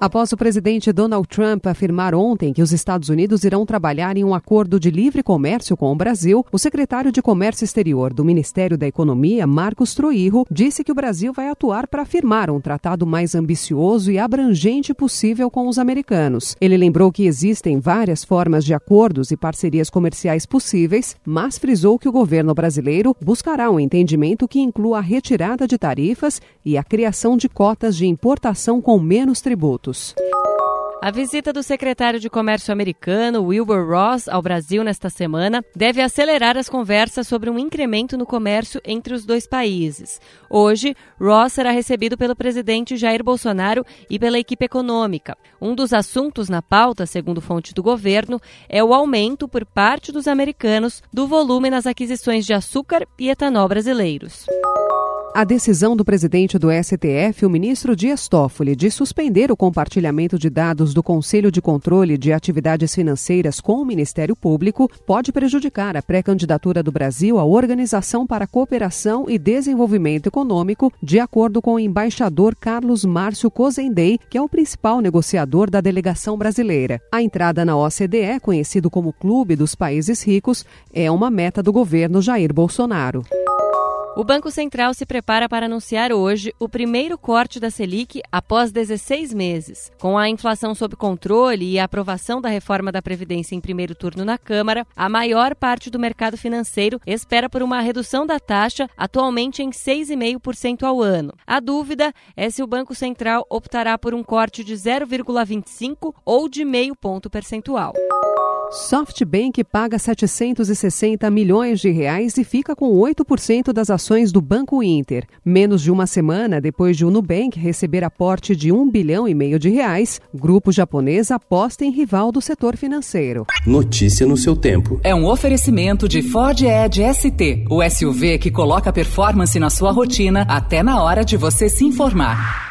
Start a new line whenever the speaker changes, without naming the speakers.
Após o presidente Donald Trump afirmar ontem que os Estados Unidos irão trabalhar em um acordo de livre comércio com o Brasil, o secretário de Comércio Exterior do Ministério da Economia, Marcos Troirro, disse que o Brasil vai atuar para firmar um tratado mais ambicioso e abrangente possível com os americanos. Ele lembrou que existem várias formas de acordos e parcerias comerciais possíveis, mas frisou que o governo brasileiro buscará um entendimento que inclua a retirada de tarifas e a criação de cotas de importação com menos tributos.
A visita do secretário de Comércio americano, Wilbur Ross, ao Brasil nesta semana deve acelerar as conversas sobre um incremento no comércio entre os dois países. Hoje, Ross será recebido pelo presidente Jair Bolsonaro e pela equipe econômica. Um dos assuntos na pauta, segundo fonte do governo, é o aumento por parte dos americanos do volume nas aquisições de açúcar e etanol brasileiros.
A decisão do presidente do STF, o ministro Dias Toffoli, de suspender o compartilhamento de dados do Conselho de Controle de Atividades Financeiras com o Ministério Público pode prejudicar a pré-candidatura do Brasil à Organização para a Cooperação e Desenvolvimento Econômico, de acordo com o embaixador Carlos Márcio Cozendei, que é o principal negociador da delegação brasileira. A entrada na OCDE, conhecido como Clube dos Países Ricos, é uma meta do governo Jair Bolsonaro.
O Banco Central se prepara para anunciar hoje o primeiro corte da Selic após 16 meses. Com a inflação sob controle e a aprovação da reforma da Previdência em primeiro turno na Câmara, a maior parte do mercado financeiro espera por uma redução da taxa, atualmente em 6,5% ao ano. A dúvida é se o Banco Central optará por um corte de 0,25 ou de meio ponto percentual.
SoftBank paga 760 milhões de reais e fica com 8% das ações do Banco Inter. Menos de uma semana depois de o Nubank receber aporte de 1 bilhão e meio de reais, grupo japonês aposta em rival do setor financeiro.
Notícia no seu tempo.
É um oferecimento de Ford Edge ST, o SUV que coloca performance na sua rotina até na hora de você se informar.